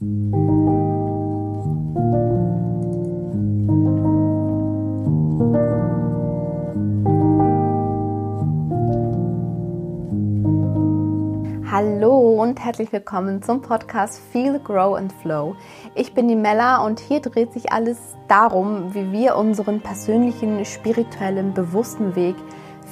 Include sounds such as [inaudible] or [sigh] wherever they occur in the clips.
Hallo und herzlich willkommen zum Podcast Feel, Grow and Flow. Ich bin die Mella und hier dreht sich alles darum, wie wir unseren persönlichen, spirituellen, bewussten Weg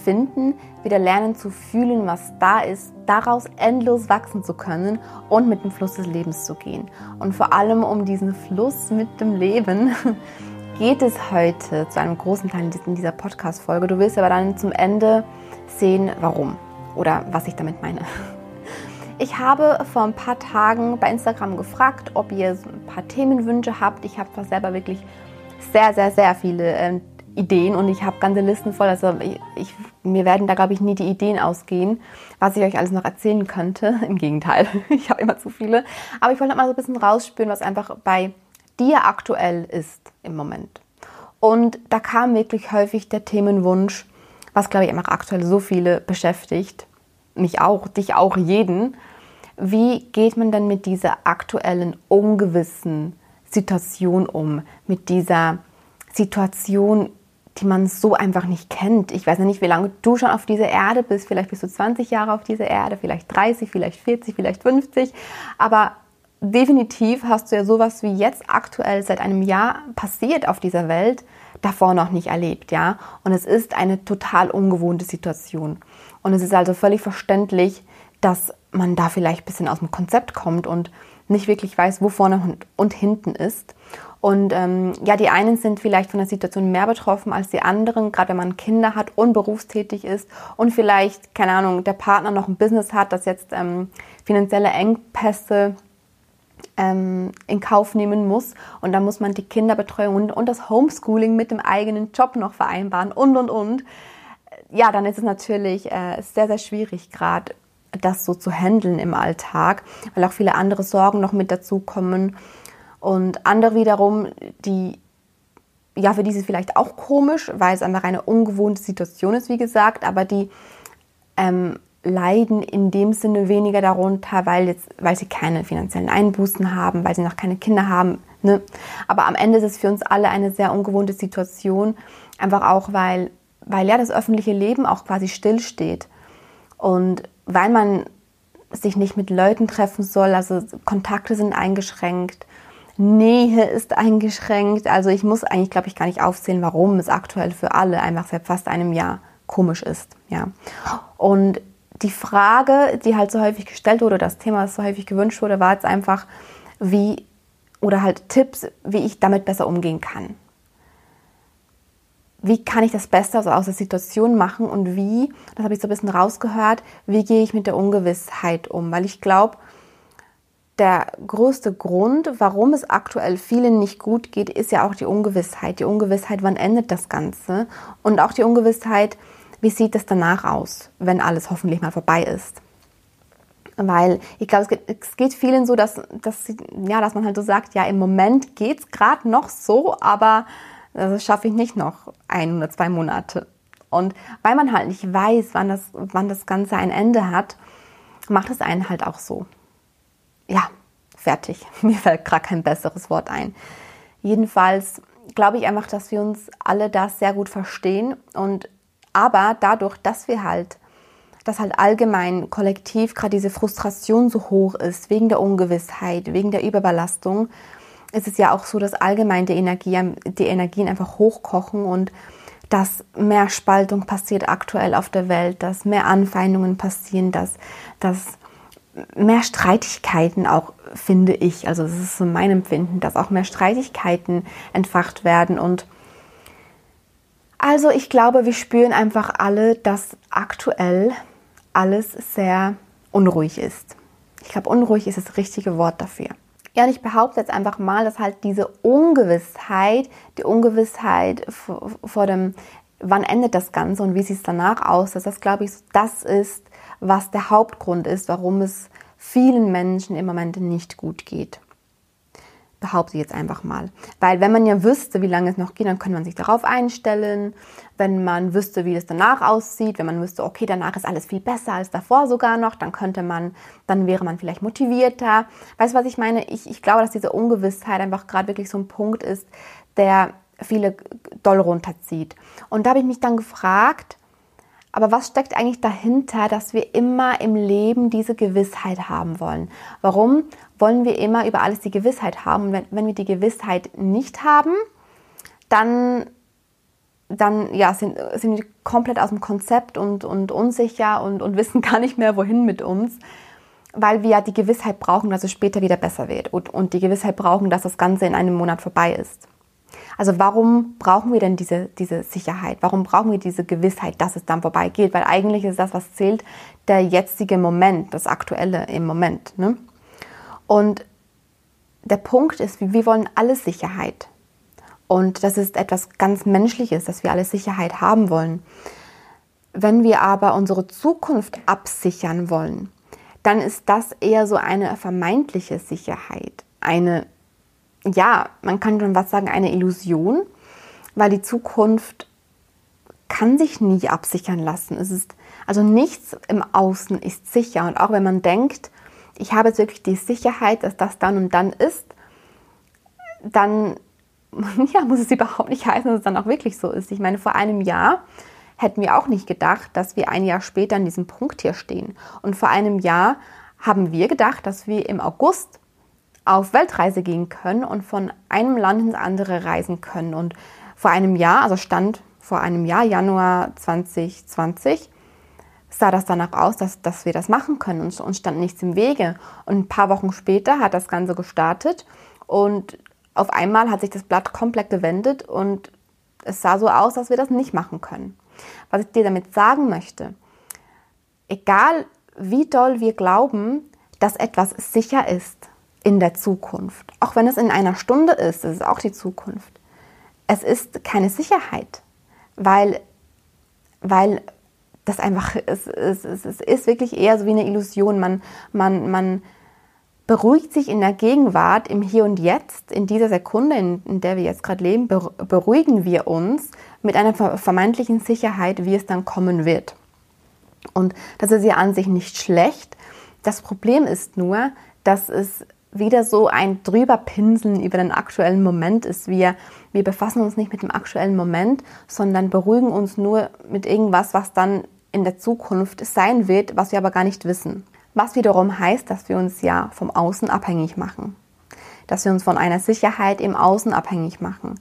finden, wieder lernen zu fühlen, was da ist, daraus endlos wachsen zu können und mit dem Fluss des Lebens zu gehen. Und vor allem um diesen Fluss mit dem Leben [laughs] geht es heute zu einem großen Teil in dieser Podcast-Folge. Du wirst aber dann zum Ende sehen, warum oder was ich damit meine. [laughs] Ich habe vor ein paar Tagen bei Instagram gefragt, ob ihr ein paar Themenwünsche habt. Ich habe da selber wirklich sehr, sehr, sehr viele äh, Ideen und ich habe ganze Listen voll. Also ich, ich, mir werden da, glaube ich, nie die Ideen ausgehen, was ich euch alles noch erzählen könnte. [laughs] Im Gegenteil, [laughs] ich habe immer zu viele. Aber ich wollte mal so ein bisschen rausspüren, was einfach bei dir aktuell ist im Moment. Und da kam wirklich häufig der Themenwunsch, was, glaube ich, einfach aktuell so viele beschäftigt, mich auch, dich auch, jeden. Wie geht man denn mit dieser aktuellen ungewissen Situation um? Mit dieser Situation, die man so einfach nicht kennt. Ich weiß ja nicht, wie lange du schon auf dieser Erde bist. Vielleicht bist du 20 Jahre auf dieser Erde, vielleicht 30, vielleicht 40, vielleicht 50. Aber definitiv hast du ja sowas wie jetzt aktuell seit einem Jahr passiert auf dieser Welt davor noch nicht erlebt, ja. Und es ist eine total ungewohnte Situation. Und es ist also völlig verständlich, dass man da vielleicht ein bisschen aus dem Konzept kommt und nicht wirklich weiß, wo vorne und, hinten ist. Und ähm, ja, die einen sind vielleicht von der Situation mehr betroffen als die anderen, gerade wenn man Kinder hat und berufstätig ist und vielleicht, keine Ahnung, der Partner noch ein Business hat, das jetzt ähm, finanzielle Engpässe ähm, in Kauf nehmen muss. Und da muss man die Kinderbetreuung und, und das Homeschooling mit dem eigenen Job noch vereinbaren und, und, und. Ja, dann ist es natürlich äh, sehr, sehr schwierig, gerade das so zu handeln im Alltag, weil auch viele andere Sorgen noch mit dazukommen. Und andere wiederum, die, ja, für die ist vielleicht auch komisch, weil es einfach eine ungewohnte Situation ist, wie gesagt, aber die ähm, leiden in dem Sinne weniger darunter, weil, jetzt, weil sie keine finanziellen Einbußen haben, weil sie noch keine Kinder haben. Ne? Aber am Ende ist es für uns alle eine sehr ungewohnte Situation, einfach auch, weil, weil ja das öffentliche Leben auch quasi stillsteht. Und weil man sich nicht mit Leuten treffen soll, also Kontakte sind eingeschränkt, Nähe ist eingeschränkt. Also ich muss eigentlich, glaube ich, gar nicht aufzählen, warum es aktuell für alle einfach seit fast einem Jahr komisch ist. Ja. Und die Frage, die halt so häufig gestellt wurde, das Thema, das so häufig gewünscht wurde, war jetzt einfach, wie, oder halt Tipps, wie ich damit besser umgehen kann wie kann ich das Beste aus der Situation machen und wie, das habe ich so ein bisschen rausgehört, wie gehe ich mit der Ungewissheit um? Weil ich glaube, der größte Grund, warum es aktuell vielen nicht gut geht, ist ja auch die Ungewissheit. Die Ungewissheit, wann endet das Ganze? Und auch die Ungewissheit, wie sieht es danach aus, wenn alles hoffentlich mal vorbei ist? Weil ich glaube, es geht, es geht vielen so, dass, dass, ja, dass man halt so sagt, ja, im Moment geht es gerade noch so, aber das schaffe ich nicht noch ein oder zwei Monate. Und weil man halt nicht weiß, wann das, wann das Ganze ein Ende hat, macht es einen halt auch so. Ja, fertig. [laughs] Mir fällt gerade kein besseres Wort ein. Jedenfalls glaube ich einfach, dass wir uns alle das sehr gut verstehen und aber dadurch, dass wir halt, dass halt allgemein kollektiv gerade diese Frustration so hoch ist, wegen der Ungewissheit, wegen der Überbelastung, ist es ja auch so, dass allgemein die, Energie, die Energien einfach hochkochen und dass mehr Spaltung passiert aktuell auf der Welt, dass mehr Anfeindungen passieren, dass, dass mehr Streitigkeiten auch, finde ich, also das ist so mein Empfinden, dass auch mehr Streitigkeiten entfacht werden und also ich glaube, wir spüren einfach alle, dass aktuell alles sehr unruhig ist. Ich glaube, unruhig ist das richtige Wort dafür. Ja, und ich behaupte jetzt einfach mal, dass halt diese Ungewissheit, die Ungewissheit vor, dem, wann endet das Ganze und wie sieht es danach aus, dass das, glaube ich, das ist, was der Hauptgrund ist, warum es vielen Menschen im Moment nicht gut geht. behaupte ich jetzt einfach mal. Weil wenn man ja wüsste, wie lange es noch geht, dann könnte man sich darauf einstellen. Wenn man wüsste, wie es danach aussieht, wenn man wüsste, okay, danach ist alles viel besser als davor sogar noch, dann könnte man, dann wäre man vielleicht motivierter. Weißt du, was ich meine? Ich, ich glaube, dass diese Ungewissheit einfach gerade wirklich so ein Punkt ist, der viele doll runterzieht. Und da habe ich mich dann gefragt, aber was steckt eigentlich dahinter, dass wir immer im Leben diese Gewissheit haben wollen? Warum wollen wir immer über alles die Gewissheit haben? Und wenn, wenn wir die Gewissheit nicht haben, dann, dann ja, sind, sind wir komplett aus dem Konzept und, und unsicher und, und [laughs] wissen gar nicht mehr, wohin mit uns, weil wir ja die Gewissheit brauchen, dass es später wieder besser wird und, und die Gewissheit brauchen, dass das Ganze in einem Monat vorbei ist. Also warum brauchen wir denn diese, diese Sicherheit? Warum brauchen wir diese Gewissheit, dass es dann vorbeigeht? Weil eigentlich ist das, was zählt, der jetzige Moment, das Aktuelle im Moment. Ne? Und der Punkt ist, wir wollen alle Sicherheit. Und das ist etwas ganz Menschliches, dass wir alle Sicherheit haben wollen. Wenn wir aber unsere Zukunft absichern wollen, dann ist das eher so eine vermeintliche Sicherheit, eine ja, man kann schon was sagen, eine Illusion, weil die Zukunft kann sich nie absichern lassen. Es ist, also nichts im Außen ist sicher. Und auch wenn man denkt, ich habe jetzt wirklich die Sicherheit, dass das dann und dann ist, dann [laughs] ja, muss es überhaupt nicht heißen, dass es dann auch wirklich so ist. Ich meine, vor einem Jahr hätten wir auch nicht gedacht, dass wir ein Jahr später an diesem Punkt hier stehen. Und vor einem Jahr haben wir gedacht, dass wir im August auf Weltreise gehen können und von einem Land ins andere reisen können. Und vor einem Jahr, also stand vor einem Jahr, Januar 2020, sah das danach aus, dass, dass wir das machen können und uns stand nichts im Wege. Und ein paar Wochen später hat das Ganze gestartet und auf einmal hat sich das Blatt komplett gewendet und es sah so aus, dass wir das nicht machen können. Was ich dir damit sagen möchte, egal wie doll wir glauben, dass etwas sicher ist, in der Zukunft. Auch wenn es in einer Stunde ist, das ist auch die Zukunft. Es ist keine Sicherheit, weil, weil das einfach, es, es, es, es ist wirklich eher so wie eine Illusion. Man, man, man beruhigt sich in der Gegenwart, im Hier und Jetzt, in dieser Sekunde, in, in der wir jetzt gerade leben, beruhigen wir uns mit einer vermeintlichen Sicherheit, wie es dann kommen wird. Und das ist ja an sich nicht schlecht. Das Problem ist nur, dass es wieder so ein drüberpinseln über den aktuellen Moment ist. Wir, wir befassen uns nicht mit dem aktuellen Moment, sondern beruhigen uns nur mit irgendwas, was dann in der Zukunft sein wird, was wir aber gar nicht wissen. Was wiederum heißt, dass wir uns ja vom Außen abhängig machen. Dass wir uns von einer Sicherheit im Außen abhängig machen.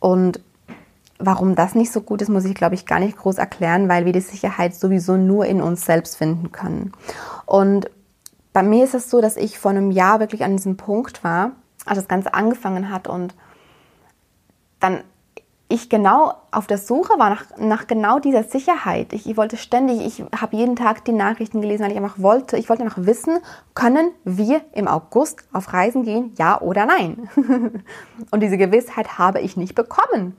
Und warum das nicht so gut ist, muss ich, glaube ich, gar nicht groß erklären, weil wir die Sicherheit sowieso nur in uns selbst finden können. Und bei mir ist es so, dass ich vor einem Jahr wirklich an diesem Punkt war, als das Ganze angefangen hat und dann ich genau auf der Suche war nach, nach genau dieser Sicherheit. Ich, ich wollte ständig, ich habe jeden Tag die Nachrichten gelesen, weil ich einfach wollte, ich wollte einfach wissen, können wir im August auf Reisen gehen, ja oder nein? [laughs] und diese Gewissheit habe ich nicht bekommen,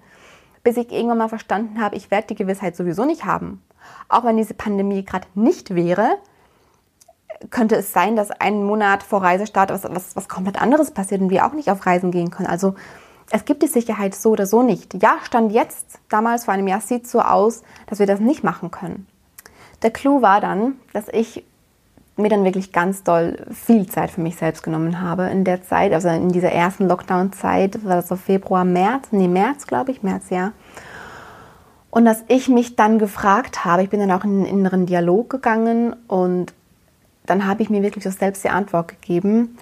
bis ich irgendwann mal verstanden habe, ich werde die Gewissheit sowieso nicht haben. Auch wenn diese Pandemie gerade nicht wäre, könnte es sein, dass einen Monat vor Reisestart was, was, was komplett anderes passiert und wir auch nicht auf Reisen gehen können. Also es gibt die Sicherheit so oder so nicht. Ja, Stand jetzt, damals vor einem Jahr, sieht so aus, dass wir das nicht machen können. Der Clou war dann, dass ich mir dann wirklich ganz doll viel Zeit für mich selbst genommen habe in der Zeit, also in dieser ersten Lockdown-Zeit, war das so Februar, März, nee, März, glaube ich, März, ja. Und dass ich mich dann gefragt habe, ich bin dann auch in den inneren Dialog gegangen und dann habe ich mir wirklich so selbst die Antwort gegeben,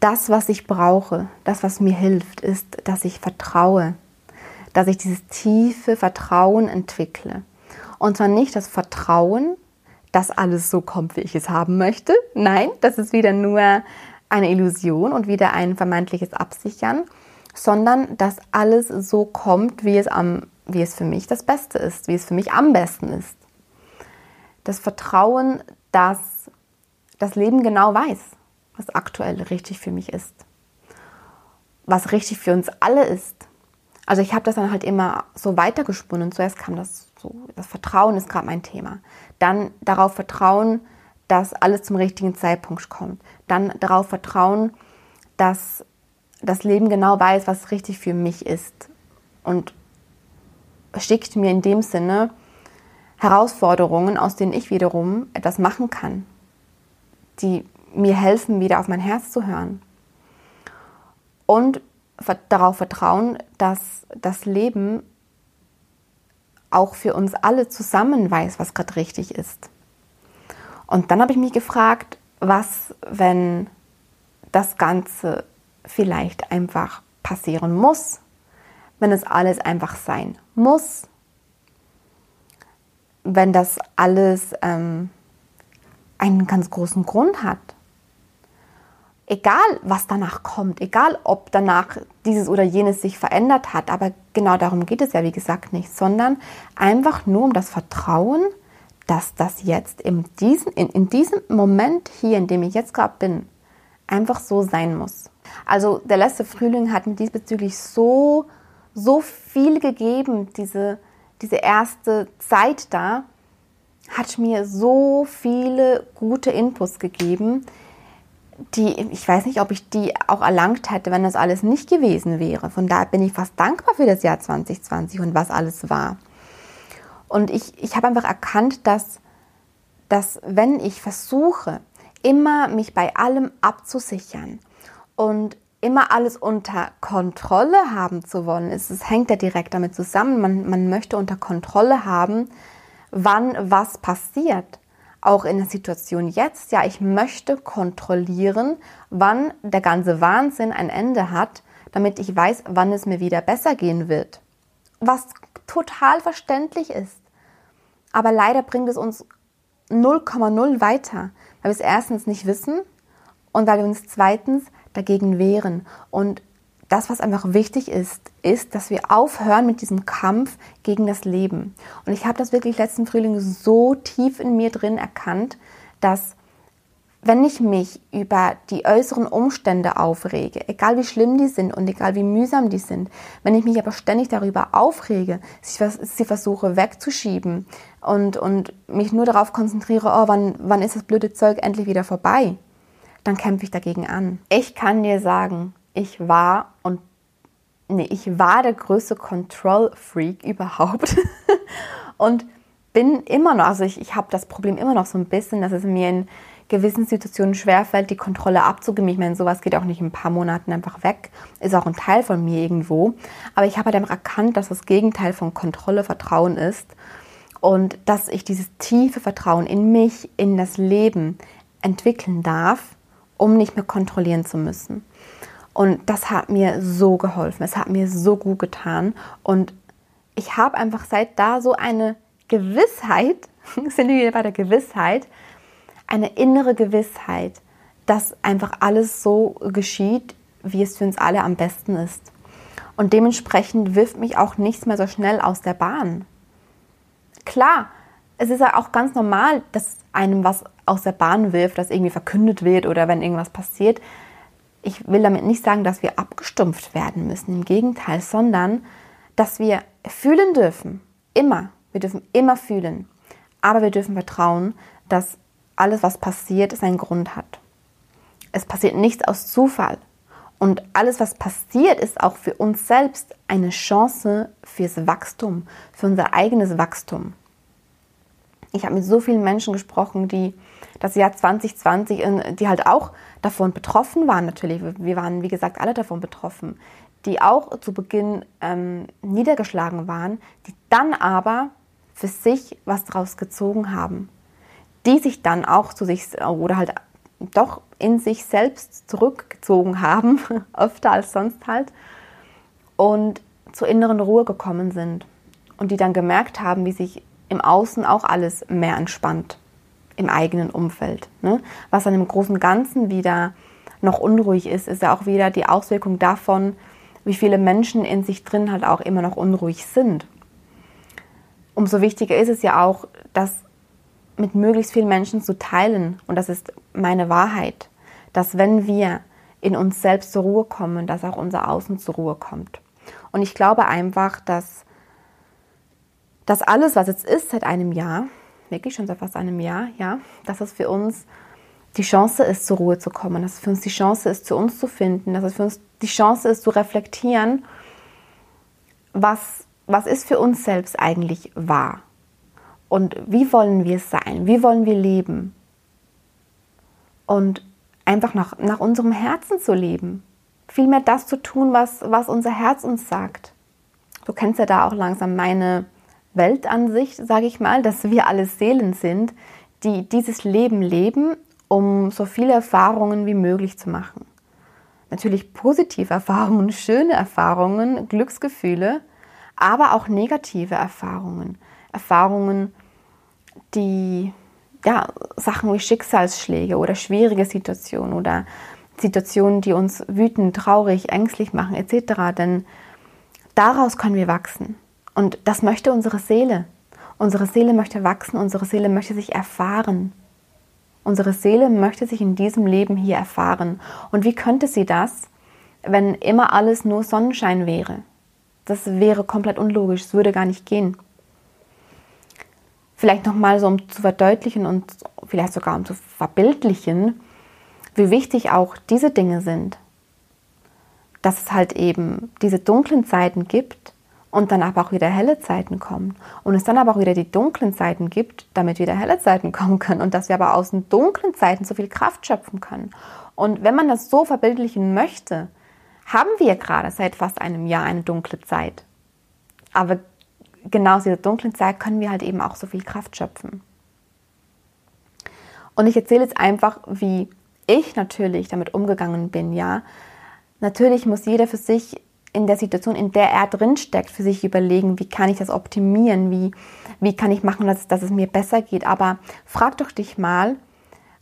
das, was ich brauche, das, was mir hilft, ist, dass ich vertraue, dass ich dieses tiefe Vertrauen entwickle. Und zwar nicht das Vertrauen, dass alles so kommt, wie ich es haben möchte. Nein, das ist wieder nur eine Illusion und wieder ein vermeintliches Absichern, sondern dass alles so kommt, wie es, am, wie es für mich das Beste ist, wie es für mich am besten ist. Das Vertrauen, dass das Leben genau weiß, was aktuell richtig für mich ist. Was richtig für uns alle ist. Also ich habe das dann halt immer so weitergesponnen. Zuerst kam das so, das Vertrauen ist gerade mein Thema. Dann darauf vertrauen, dass alles zum richtigen Zeitpunkt kommt. Dann darauf vertrauen, dass das Leben genau weiß, was richtig für mich ist und schickt mir in dem Sinne Herausforderungen, aus denen ich wiederum etwas machen kann, die mir helfen, wieder auf mein Herz zu hören. Und darauf vertrauen, dass das Leben auch für uns alle zusammen weiß, was gerade richtig ist. Und dann habe ich mich gefragt, was, wenn das Ganze vielleicht einfach passieren muss, wenn es alles einfach sein muss, wenn das alles ähm, einen ganz großen Grund hat. Egal, was danach kommt, egal, ob danach dieses oder jenes sich verändert hat, aber genau darum geht es ja, wie gesagt, nicht, sondern einfach nur um das Vertrauen, dass das jetzt in diesem, in, in diesem Moment hier, in dem ich jetzt gerade bin, einfach so sein muss. Also der letzte Frühling hat mir diesbezüglich so, so viel gegeben, diese, diese erste Zeit da hat mir so viele gute Inputs gegeben, die, ich weiß nicht, ob ich die auch erlangt hätte, wenn das alles nicht gewesen wäre. Von daher bin ich fast dankbar für das Jahr 2020 und was alles war. Und ich, ich habe einfach erkannt, dass, dass wenn ich versuche, immer mich bei allem abzusichern und immer alles unter Kontrolle haben zu wollen, es, es hängt ja direkt damit zusammen, man, man möchte unter Kontrolle haben, wann was passiert. Auch in der Situation jetzt, ja, ich möchte kontrollieren, wann der ganze Wahnsinn ein Ende hat, damit ich weiß, wann es mir wieder besser gehen wird. Was total verständlich ist. Aber leider bringt es uns 0,0 weiter, weil wir es erstens nicht wissen und weil wir uns zweitens dagegen wehren. Und das, was einfach wichtig ist, ist, dass wir aufhören mit diesem Kampf gegen das Leben. Und ich habe das wirklich letzten Frühling so tief in mir drin erkannt, dass wenn ich mich über die äußeren Umstände aufrege, egal wie schlimm die sind und egal wie mühsam die sind, wenn ich mich aber ständig darüber aufrege, sie versuche wegzuschieben und, und mich nur darauf konzentriere, oh, wann, wann ist das blöde Zeug endlich wieder vorbei, dann kämpfe ich dagegen an. Ich kann dir sagen, ich war und nee, ich war der größte Control Freak [laughs] überhaupt und bin immer noch, also ich, ich habe das Problem immer noch so ein bisschen, dass es mir in gewissen Situationen schwerfällt, die Kontrolle abzugeben. Ich meine, sowas geht auch nicht in ein paar Monaten einfach weg. Ist auch ein Teil von mir irgendwo. Aber ich habe halt einfach erkannt, dass das Gegenteil von Kontrolle Vertrauen ist. Und dass ich dieses tiefe Vertrauen in mich, in das Leben entwickeln darf, um nicht mehr kontrollieren zu müssen. Und das hat mir so geholfen. Es hat mir so gut getan. Und ich habe einfach seit da so eine Gewissheit, [laughs] sind wir bei der Gewissheit, eine innere Gewissheit, dass einfach alles so geschieht, wie es für uns alle am besten ist. Und dementsprechend wirft mich auch nichts mehr so schnell aus der Bahn. Klar, es ist ja auch ganz normal, dass einem was aus der Bahn wirft, dass irgendwie verkündet wird oder wenn irgendwas passiert ich will damit nicht sagen, dass wir abgestumpft werden müssen, im Gegenteil, sondern dass wir fühlen dürfen. Immer. Wir dürfen immer fühlen. Aber wir dürfen vertrauen, dass alles, was passiert, seinen Grund hat. Es passiert nichts aus Zufall. Und alles, was passiert, ist auch für uns selbst eine Chance fürs Wachstum, für unser eigenes Wachstum. Ich habe mit so vielen Menschen gesprochen, die das Jahr 2020, die halt auch davon betroffen waren natürlich. Wir waren, wie gesagt, alle davon betroffen, die auch zu Beginn ähm, niedergeschlagen waren, die dann aber für sich was daraus gezogen haben, die sich dann auch zu sich oder halt doch in sich selbst zurückgezogen [laughs] haben, öfter als sonst halt, und zur inneren Ruhe gekommen sind. Und die dann gemerkt haben, wie sich im Außen auch alles mehr entspannt im eigenen Umfeld. Ne? Was dann im großen Ganzen wieder noch unruhig ist, ist ja auch wieder die Auswirkung davon, wie viele Menschen in sich drin halt auch immer noch unruhig sind. Umso wichtiger ist es ja auch, das mit möglichst vielen Menschen zu teilen. Und das ist meine Wahrheit, dass wenn wir in uns selbst zur Ruhe kommen, dass auch unser Außen zur Ruhe kommt. Und ich glaube einfach, dass das alles, was jetzt ist seit einem Jahr, wirklich schon seit fast einem Jahr, ja, dass es für uns die Chance ist, zur Ruhe zu kommen, dass es für uns die Chance ist, zu uns zu finden, dass es für uns die Chance ist, zu reflektieren, was, was ist für uns selbst eigentlich wahr? Und wie wollen wir sein, wie wollen wir leben? Und einfach nach, nach unserem Herzen zu leben, vielmehr das zu tun, was, was unser Herz uns sagt. Du kennst ja da auch langsam meine Weltansicht, sage ich mal, dass wir alle Seelen sind, die dieses Leben leben, um so viele Erfahrungen wie möglich zu machen. Natürlich positive Erfahrungen, schöne Erfahrungen, Glücksgefühle, aber auch negative Erfahrungen. Erfahrungen, die ja, Sachen wie Schicksalsschläge oder schwierige Situationen oder Situationen, die uns wütend, traurig, ängstlich machen etc. Denn daraus können wir wachsen. Und das möchte unsere Seele. Unsere Seele möchte wachsen, unsere Seele möchte sich erfahren. Unsere Seele möchte sich in diesem Leben hier erfahren. Und wie könnte sie das, wenn immer alles nur Sonnenschein wäre? Das wäre komplett unlogisch, es würde gar nicht gehen. Vielleicht nochmal so, um zu verdeutlichen und vielleicht sogar um zu verbildlichen, wie wichtig auch diese Dinge sind. Dass es halt eben diese dunklen Zeiten gibt, und dann aber auch wieder helle Zeiten kommen. Und es dann aber auch wieder die dunklen Zeiten gibt, damit wieder helle Zeiten [laughs] kommen können. Und dass wir aber aus den dunklen Zeiten so viel Kraft schöpfen können. Und wenn man das so verbildlichen möchte, haben wir gerade seit fast einem Jahr eine dunkle Zeit. Aber genau aus dieser dunklen Zeit können wir halt eben auch so viel Kraft schöpfen. Und ich erzähle jetzt einfach, wie ich natürlich damit umgegangen bin, ja. Natürlich muss jeder für sich in der Situation, in der er drinsteckt, für sich überlegen, wie kann ich das optimieren, wie, wie kann ich machen, dass, dass es mir besser geht. Aber frag doch dich mal,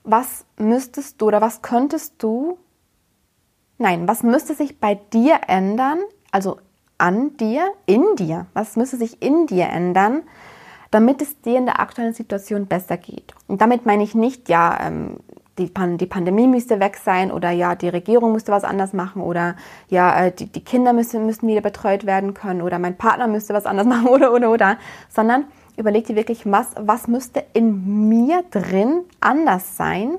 was müsstest du oder was könntest du, nein, was müsste sich bei dir ändern, also an dir, in dir, was müsste sich in dir ändern, damit es dir in der aktuellen Situation besser geht. Und damit meine ich nicht, ja, ähm, die, Pan die Pandemie müsste weg sein oder ja, die Regierung müsste was anders machen oder ja, äh, die, die Kinder müssen, müssten wieder betreut werden können oder mein Partner müsste was anders [laughs] machen oder, oder, oder, sondern überleg dir wirklich, was, was müsste in mir drin anders sein,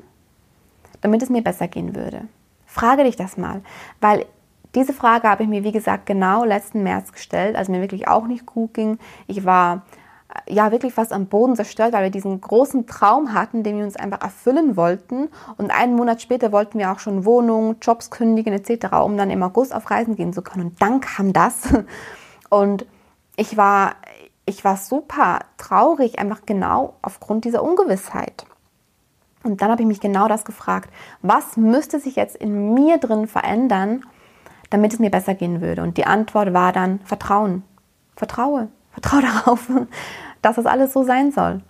damit es mir besser gehen würde. Frage dich das mal, weil diese Frage habe ich mir, wie gesagt, genau letzten März gestellt, als mir wirklich auch nicht gut ging. Ich war ja wirklich fast am Boden zerstört, weil wir diesen großen Traum hatten, den wir uns einfach erfüllen wollten. Und einen Monat später wollten wir auch schon Wohnungen, Jobs kündigen etc., um dann im August auf Reisen gehen zu können. Und dann kam das. [laughs] Und ich war, ich war super traurig, einfach genau aufgrund dieser Ungewissheit. Und dann habe ich mich genau das gefragt, was müsste sich jetzt in mir drin verändern, damit es mir besser gehen würde? Und die Antwort war dann Vertrauen. Vertraue. Vertraue [laughs] darauf, dass das alles so sein soll.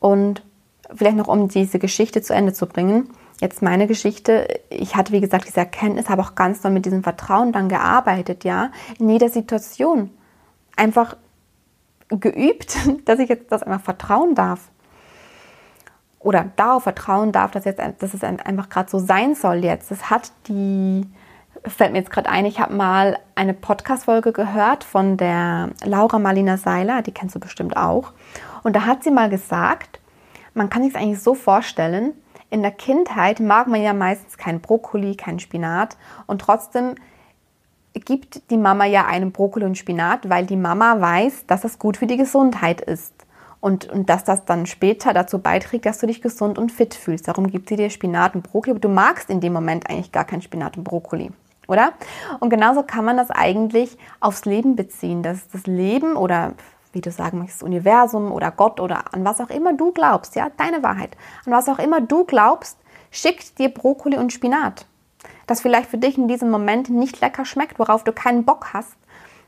Und vielleicht noch, um diese Geschichte zu Ende zu bringen. Jetzt meine Geschichte. Ich hatte, wie gesagt, diese Erkenntnis, habe auch ganz doll mit diesem Vertrauen dann gearbeitet, ja. In jeder Situation. Einfach geübt, [laughs] dass ich jetzt das einfach vertrauen darf. Oder darauf vertrauen darf, dass, jetzt, dass es einfach gerade so sein soll jetzt. Das hat die fällt mir jetzt gerade ein, ich habe mal eine Podcast-Folge gehört von der Laura Marlina Seiler, die kennst du bestimmt auch. Und da hat sie mal gesagt, man kann sich es eigentlich so vorstellen, in der Kindheit mag man ja meistens keinen Brokkoli, keinen Spinat und trotzdem gibt die Mama ja einen Brokkoli und Spinat, weil die Mama weiß, dass das gut für die Gesundheit ist. Und, und dass das dann später dazu beiträgt, dass du dich gesund und fit fühlst. Darum gibt sie dir Spinat und Brokkoli, aber du magst in dem Moment eigentlich gar keinen Spinat und Brokkoli oder? Und genauso kann man das eigentlich aufs Leben beziehen, dass das Leben oder wie du sagen möchtest, Universum oder Gott oder an was auch immer du glaubst, ja, deine Wahrheit, an was auch immer du glaubst, schickt dir Brokkoli und Spinat. Das vielleicht für dich in diesem Moment nicht lecker schmeckt, worauf du keinen Bock hast,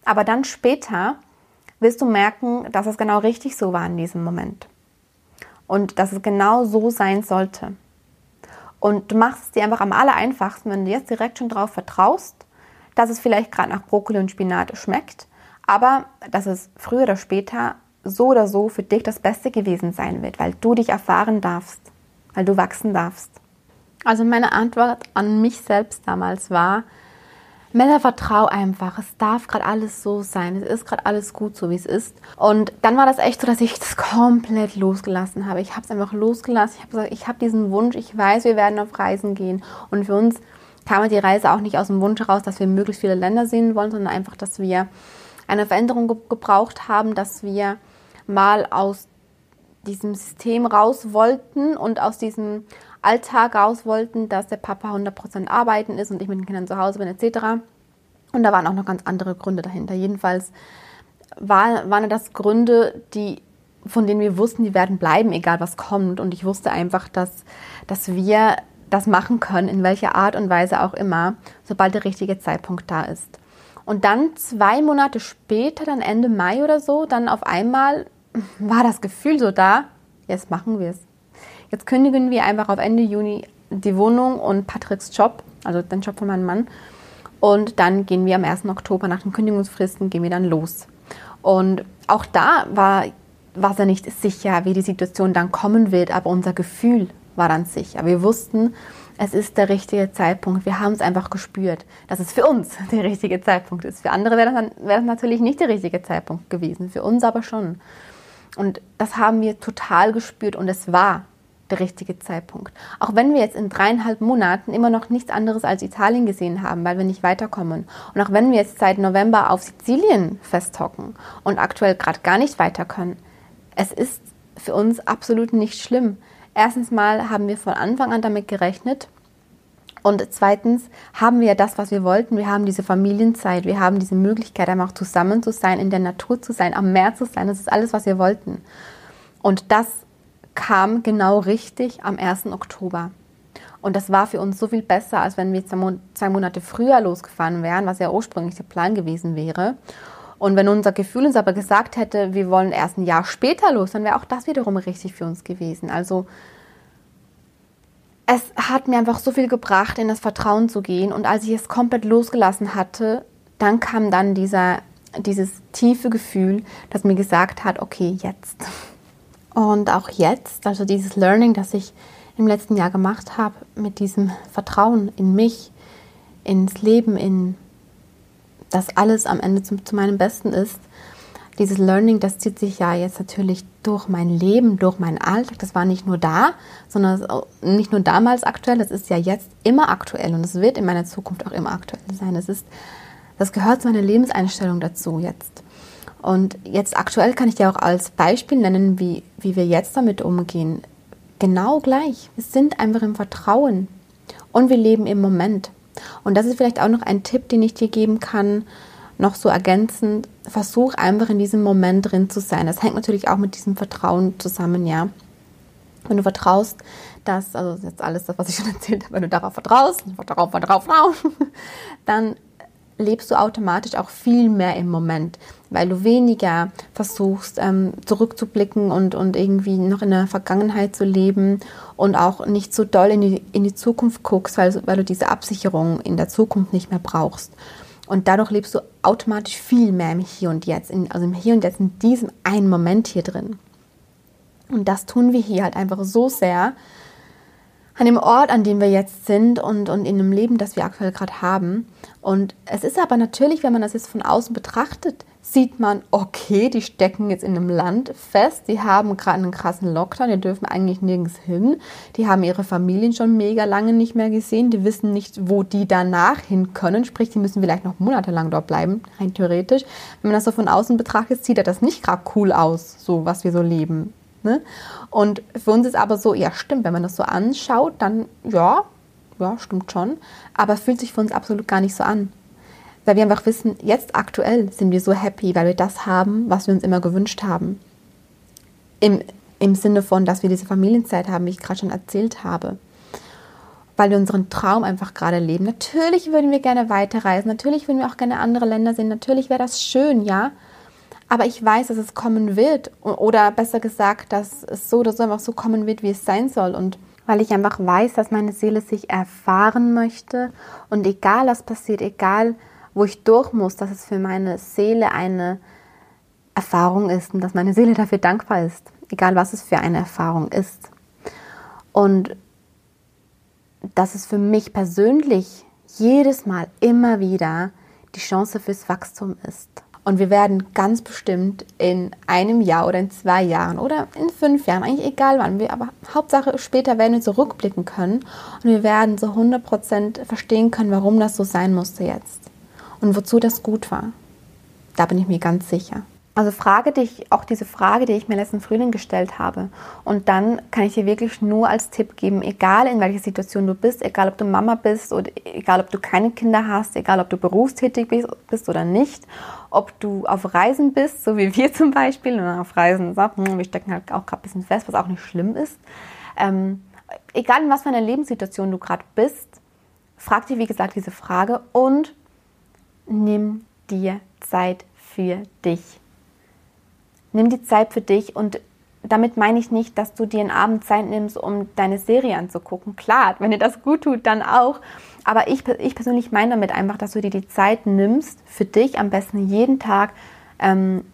aber dann später wirst du merken, dass es genau richtig so war in diesem Moment. Und dass es genau so sein sollte. Und du machst es dir einfach am aller einfachsten, wenn du jetzt direkt schon darauf vertraust, dass es vielleicht gerade nach Brokkoli und Spinat schmeckt, aber dass es früher oder später so oder so für dich das Beste gewesen sein wird, weil du dich erfahren darfst, weil du wachsen darfst. Also meine Antwort an mich selbst damals war, Mella, vertrau einfach. Es darf gerade alles so sein. Es ist gerade alles gut, so wie es ist. Und dann war das echt so, dass ich das komplett losgelassen habe. Ich habe es einfach losgelassen. Ich habe gesagt, ich habe diesen Wunsch. Ich weiß, wir werden auf Reisen gehen. Und für uns kam die Reise auch nicht aus dem Wunsch heraus, dass wir möglichst viele Länder sehen wollen, sondern einfach, dass wir eine Veränderung ge gebraucht haben, dass wir mal aus diesem System raus wollten und aus diesem Alltag raus wollten, dass der Papa 100% arbeiten ist und ich mit den Kindern zu Hause bin etc. Und da waren auch noch ganz andere Gründe dahinter. Jedenfalls war, waren das Gründe, die, von denen wir wussten, die werden bleiben, egal was kommt. Und ich wusste einfach, dass, dass wir das machen können, in welcher Art und Weise auch immer, sobald der richtige Zeitpunkt da ist. Und dann zwei Monate später, dann Ende Mai oder so, dann auf einmal war das Gefühl so da, jetzt machen wir es. Jetzt kündigen wir einfach auf Ende Juni die Wohnung und Patricks Job, also den Job von meinem Mann. Und dann gehen wir am 1. Oktober nach den Kündigungsfristen, gehen wir dann los. Und auch da war, war es nicht sicher, wie die Situation dann kommen wird, aber unser Gefühl war dann sicher. Wir wussten, es ist der richtige Zeitpunkt. Wir haben es einfach gespürt, dass es für uns [laughs] der richtige Zeitpunkt ist. Für andere wäre das, wäre das natürlich nicht der richtige Zeitpunkt gewesen, für uns aber schon. Und das haben wir total gespürt und es war der richtige Zeitpunkt. Auch wenn wir jetzt in dreieinhalb Monaten immer noch nichts anderes als Italien gesehen haben, weil wir nicht weiterkommen. Und auch wenn wir jetzt seit November auf Sizilien festhocken und aktuell gerade gar nicht weiter können, es ist für uns absolut nicht schlimm. Erstens mal haben wir von Anfang an damit gerechnet, und zweitens haben wir ja das, was wir wollten. Wir haben diese Familienzeit, wir haben diese Möglichkeit, einfach zusammen zu sein, in der Natur zu sein, am Meer zu sein. Das ist alles, was wir wollten. Und das kam genau richtig am 1. Oktober. Und das war für uns so viel besser, als wenn wir zwei Monate früher losgefahren wären, was ja ursprünglich der Plan gewesen wäre. Und wenn unser Gefühl uns aber gesagt hätte, wir wollen erst ein Jahr später los, dann wäre auch das wiederum richtig für uns gewesen. Also es hat mir einfach so viel gebracht, in das Vertrauen zu gehen. Und als ich es komplett losgelassen hatte, dann kam dann dieser, dieses tiefe Gefühl, das mir gesagt hat, okay, jetzt. Und auch jetzt, also dieses Learning, das ich im letzten Jahr gemacht habe, mit diesem Vertrauen in mich, ins Leben, in das alles am Ende zu, zu meinem Besten ist, dieses Learning, das zieht sich ja jetzt natürlich durch mein Leben, durch meinen Alltag. Das war nicht nur da, sondern nicht nur damals aktuell, das ist ja jetzt immer aktuell und es wird in meiner Zukunft auch immer aktuell sein. Das ist, das gehört zu meiner Lebenseinstellung dazu jetzt. Und jetzt aktuell kann ich dir auch als Beispiel nennen, wie, wie wir jetzt damit umgehen. Genau gleich. Wir sind einfach im Vertrauen und wir leben im Moment. Und das ist vielleicht auch noch ein Tipp, den ich dir geben kann, noch so ergänzend. Versuch einfach in diesem Moment drin zu sein. Das hängt natürlich auch mit diesem Vertrauen zusammen, ja. Wenn du vertraust, dass, also jetzt alles das, was ich schon [laughs] erzählt habe, wenn du darauf vertraust, darauf, darauf, darauf, dann lebst du automatisch auch viel mehr im Moment, weil du weniger versuchst, ähm, zurückzublicken und, und irgendwie noch in der Vergangenheit zu leben und auch nicht so doll in die, in die Zukunft guckst, weil, weil du diese Absicherung in der Zukunft nicht mehr brauchst. Und dadurch lebst du automatisch viel mehr im Hier und Jetzt, in, also im Hier und Jetzt, in diesem einen Moment hier drin. Und das tun wir hier halt einfach so sehr, an dem Ort, an dem wir jetzt sind und, und in dem Leben, das wir aktuell gerade haben. Und es ist aber natürlich, wenn man das jetzt von außen betrachtet, sieht man, okay, die stecken jetzt in einem Land fest, die haben gerade einen krassen Lockdown, die dürfen eigentlich nirgends hin, die haben ihre Familien schon mega lange nicht mehr gesehen, die wissen nicht, wo die danach hin können, sprich, die müssen vielleicht noch monatelang dort bleiben, rein theoretisch. Wenn man das so von außen betrachtet, sieht das nicht gerade cool aus, so was wir so leben. Ne? Und für uns ist aber so, ja stimmt, wenn man das so anschaut, dann ja, ja, stimmt schon, aber fühlt sich für uns absolut gar nicht so an. Weil wir einfach wissen, jetzt aktuell sind wir so happy, weil wir das haben, was wir uns immer gewünscht haben. Im, im Sinne von, dass wir diese Familienzeit haben, wie ich gerade schon erzählt habe. Weil wir unseren Traum einfach gerade leben. Natürlich würden wir gerne weiterreisen, natürlich würden wir auch gerne andere Länder sehen, natürlich wäre das schön, ja. Aber ich weiß, dass es kommen wird. Oder besser gesagt, dass es so oder so einfach so kommen wird, wie es sein soll. Und weil ich einfach weiß, dass meine Seele sich erfahren möchte. Und egal was passiert, egal wo ich durch muss, dass es für meine Seele eine Erfahrung ist und dass meine Seele dafür dankbar ist. Egal was es für eine Erfahrung ist. Und dass es für mich persönlich jedes Mal immer wieder die Chance fürs Wachstum ist. Und wir werden ganz bestimmt in einem Jahr oder in zwei Jahren oder in fünf Jahren, eigentlich egal wann wir, aber Hauptsache später werden wir zurückblicken können und wir werden so 100% verstehen können, warum das so sein musste jetzt und wozu das gut war. Da bin ich mir ganz sicher. Also frage dich auch diese Frage, die ich mir letzten Frühling gestellt habe. Und dann kann ich dir wirklich nur als Tipp geben, egal in welcher Situation du bist, egal ob du Mama bist oder egal ob du keine Kinder hast, egal ob du berufstätig bist oder nicht, ob du auf Reisen bist, so wie wir [laughs] zum Beispiel, und auf Reisen, hm, wir stecken halt auch gerade ein bisschen fest, was auch nicht schlimm ist. Ähm, egal in was für einer Lebenssituation du gerade bist, frag dir wie gesagt diese Frage und nimm dir Zeit für dich. Nimm die Zeit für dich und damit meine ich nicht, dass du dir einen Abend Zeit nimmst, um deine Serie anzugucken. Klar, wenn dir das gut tut, dann auch. Aber ich, ich persönlich meine damit einfach, dass du dir die Zeit nimmst, für dich am besten jeden Tag ähm,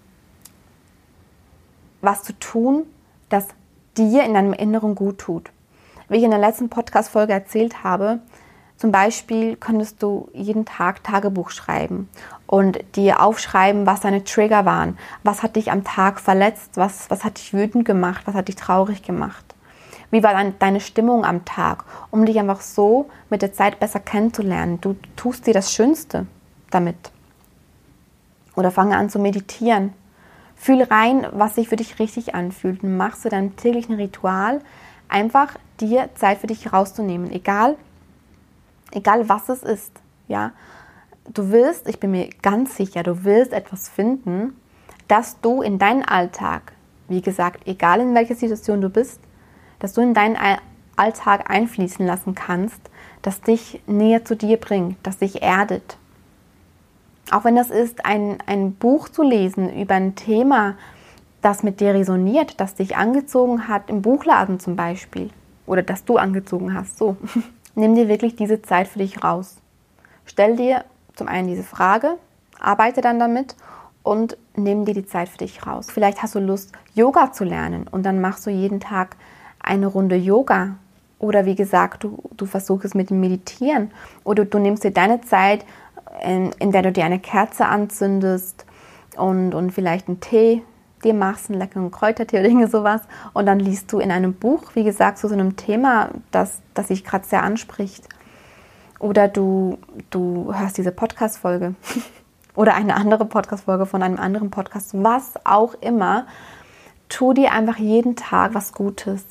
was zu tun, das dir in deinem Inneren gut tut. Wie ich in der letzten Podcast-Folge erzählt habe, zum Beispiel könntest du jeden Tag Tagebuch schreiben und dir aufschreiben, was deine Trigger waren. Was hat dich am Tag verletzt? Was, was hat dich wütend gemacht? Was hat dich traurig gemacht? Wie war deine Stimmung am Tag? Um dich einfach so mit der Zeit besser kennenzulernen. Du tust dir das Schönste damit. Oder fange an zu meditieren. Fühl rein, was sich für dich richtig anfühlt. Machst du deinem täglichen Ritual einfach dir Zeit für dich rauszunehmen. Egal, egal was es ist, ja, du willst, ich bin mir ganz sicher, du willst etwas finden, dass du in deinen Alltag, wie gesagt, egal in welcher Situation du bist, dass du in deinen Alltag einfließen lassen kannst, das dich näher zu dir bringt, das dich erdet. Auch wenn das ist, ein, ein Buch zu lesen über ein Thema, das mit dir resoniert, das dich angezogen hat, im Buchladen zum Beispiel, oder das du angezogen hast, so. [laughs] nimm dir wirklich diese Zeit für dich raus. Stell dir zum einen diese Frage, arbeite dann damit und nimm dir die Zeit für dich raus. Vielleicht hast du Lust, Yoga zu lernen und dann machst du jeden Tag eine Runde Yoga. Oder wie gesagt, du, du versuchst mit dem Meditieren. Oder du nimmst dir deine Zeit, in, in der du dir eine Kerze anzündest und, und vielleicht einen Tee dir machst, einen leckeren Kräutertee oder irgendwie [laughs] sowas. Und dann liest du in einem Buch, wie gesagt, zu so einem Thema, das, das sich gerade sehr anspricht. Oder du, du hörst diese Podcast-Folge [laughs] oder eine andere Podcast-Folge von einem anderen Podcast, was auch immer. Tu dir einfach jeden Tag was Gutes.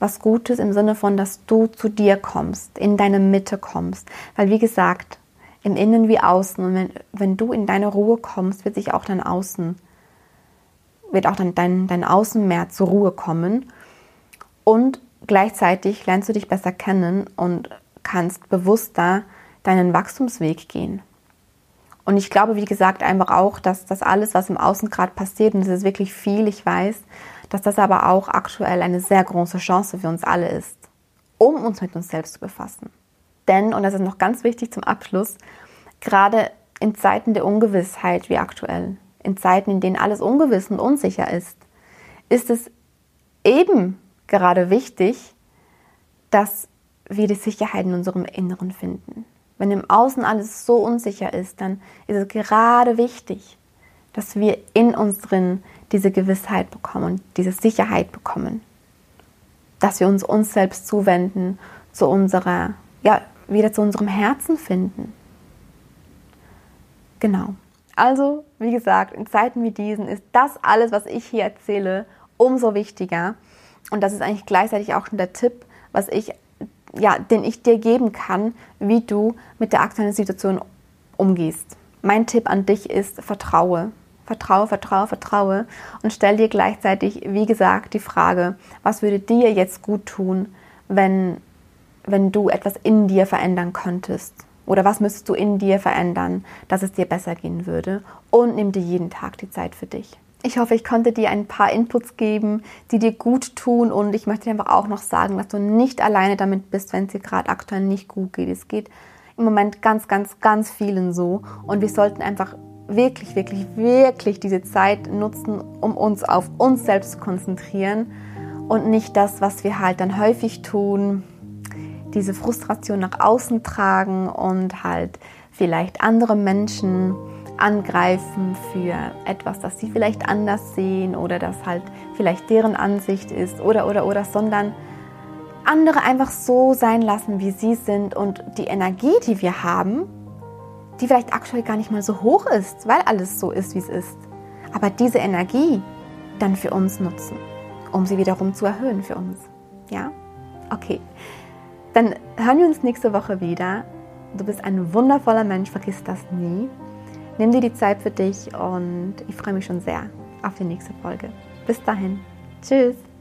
Was Gutes im Sinne von, dass du zu dir kommst, in deine Mitte kommst. Weil, wie gesagt, im Innen wie Außen. Und wenn, wenn du in deine Ruhe kommst, wird sich auch dein Außen wird auch dann dein, dein Außen mehr zur Ruhe kommen und gleichzeitig lernst du dich besser kennen und kannst bewusster deinen Wachstumsweg gehen. Und ich glaube, wie gesagt, einfach auch, dass das alles, was im Außen gerade passiert, und es ist wirklich viel, ich weiß, dass das aber auch aktuell eine sehr große Chance für uns alle ist, um uns mit uns selbst zu befassen. Denn, und das ist noch ganz wichtig zum Abschluss, gerade in Zeiten der Ungewissheit wie aktuell, in Zeiten, in denen alles ungewiss und unsicher ist, ist es eben gerade wichtig, dass wir die Sicherheit in unserem Inneren finden. Wenn im Außen alles so unsicher ist, dann ist es gerade wichtig, dass wir in uns drin diese Gewissheit bekommen diese Sicherheit bekommen. Dass wir uns uns selbst zuwenden, zu unserer, ja, wieder zu unserem Herzen finden. Genau. Also, wie gesagt, in Zeiten wie diesen ist das alles, was ich hier erzähle, umso wichtiger. Und das ist eigentlich gleichzeitig auch schon der Tipp, was ich, ja, den ich dir geben kann, wie du mit der aktuellen Situation umgehst. Mein Tipp an dich ist, vertraue. Vertraue, vertraue, vertraue und stell dir gleichzeitig, wie gesagt, die Frage, was würde dir jetzt gut tun, wenn, wenn du etwas in dir verändern könntest? Oder was müsstest du in dir verändern, dass es dir besser gehen würde? Und nimm dir jeden Tag die Zeit für dich. Ich hoffe, ich konnte dir ein paar Inputs geben, die dir gut tun. Und ich möchte dir einfach auch noch sagen, dass du nicht alleine damit bist, wenn es dir gerade aktuell nicht gut geht. Es geht im Moment ganz, ganz, ganz vielen so. Und wir sollten einfach wirklich, wirklich, wirklich diese Zeit nutzen, um uns auf uns selbst zu konzentrieren und nicht das, was wir halt dann häufig tun, diese Frustration nach außen tragen und halt vielleicht andere Menschen angreifen für etwas, das sie vielleicht anders sehen oder das halt vielleicht deren Ansicht ist oder oder oder, sondern andere einfach so sein lassen, wie sie sind und die Energie, die wir haben, die vielleicht aktuell gar nicht mal so hoch ist, weil alles so ist, wie es ist. Aber diese Energie dann für uns nutzen, um sie wiederum zu erhöhen für uns. Ja? Okay. Dann hören wir uns nächste Woche wieder. Du bist ein wundervoller Mensch, vergiss das nie. Nimm dir die Zeit für dich und ich freue mich schon sehr auf die nächste Folge. Bis dahin. Tschüss.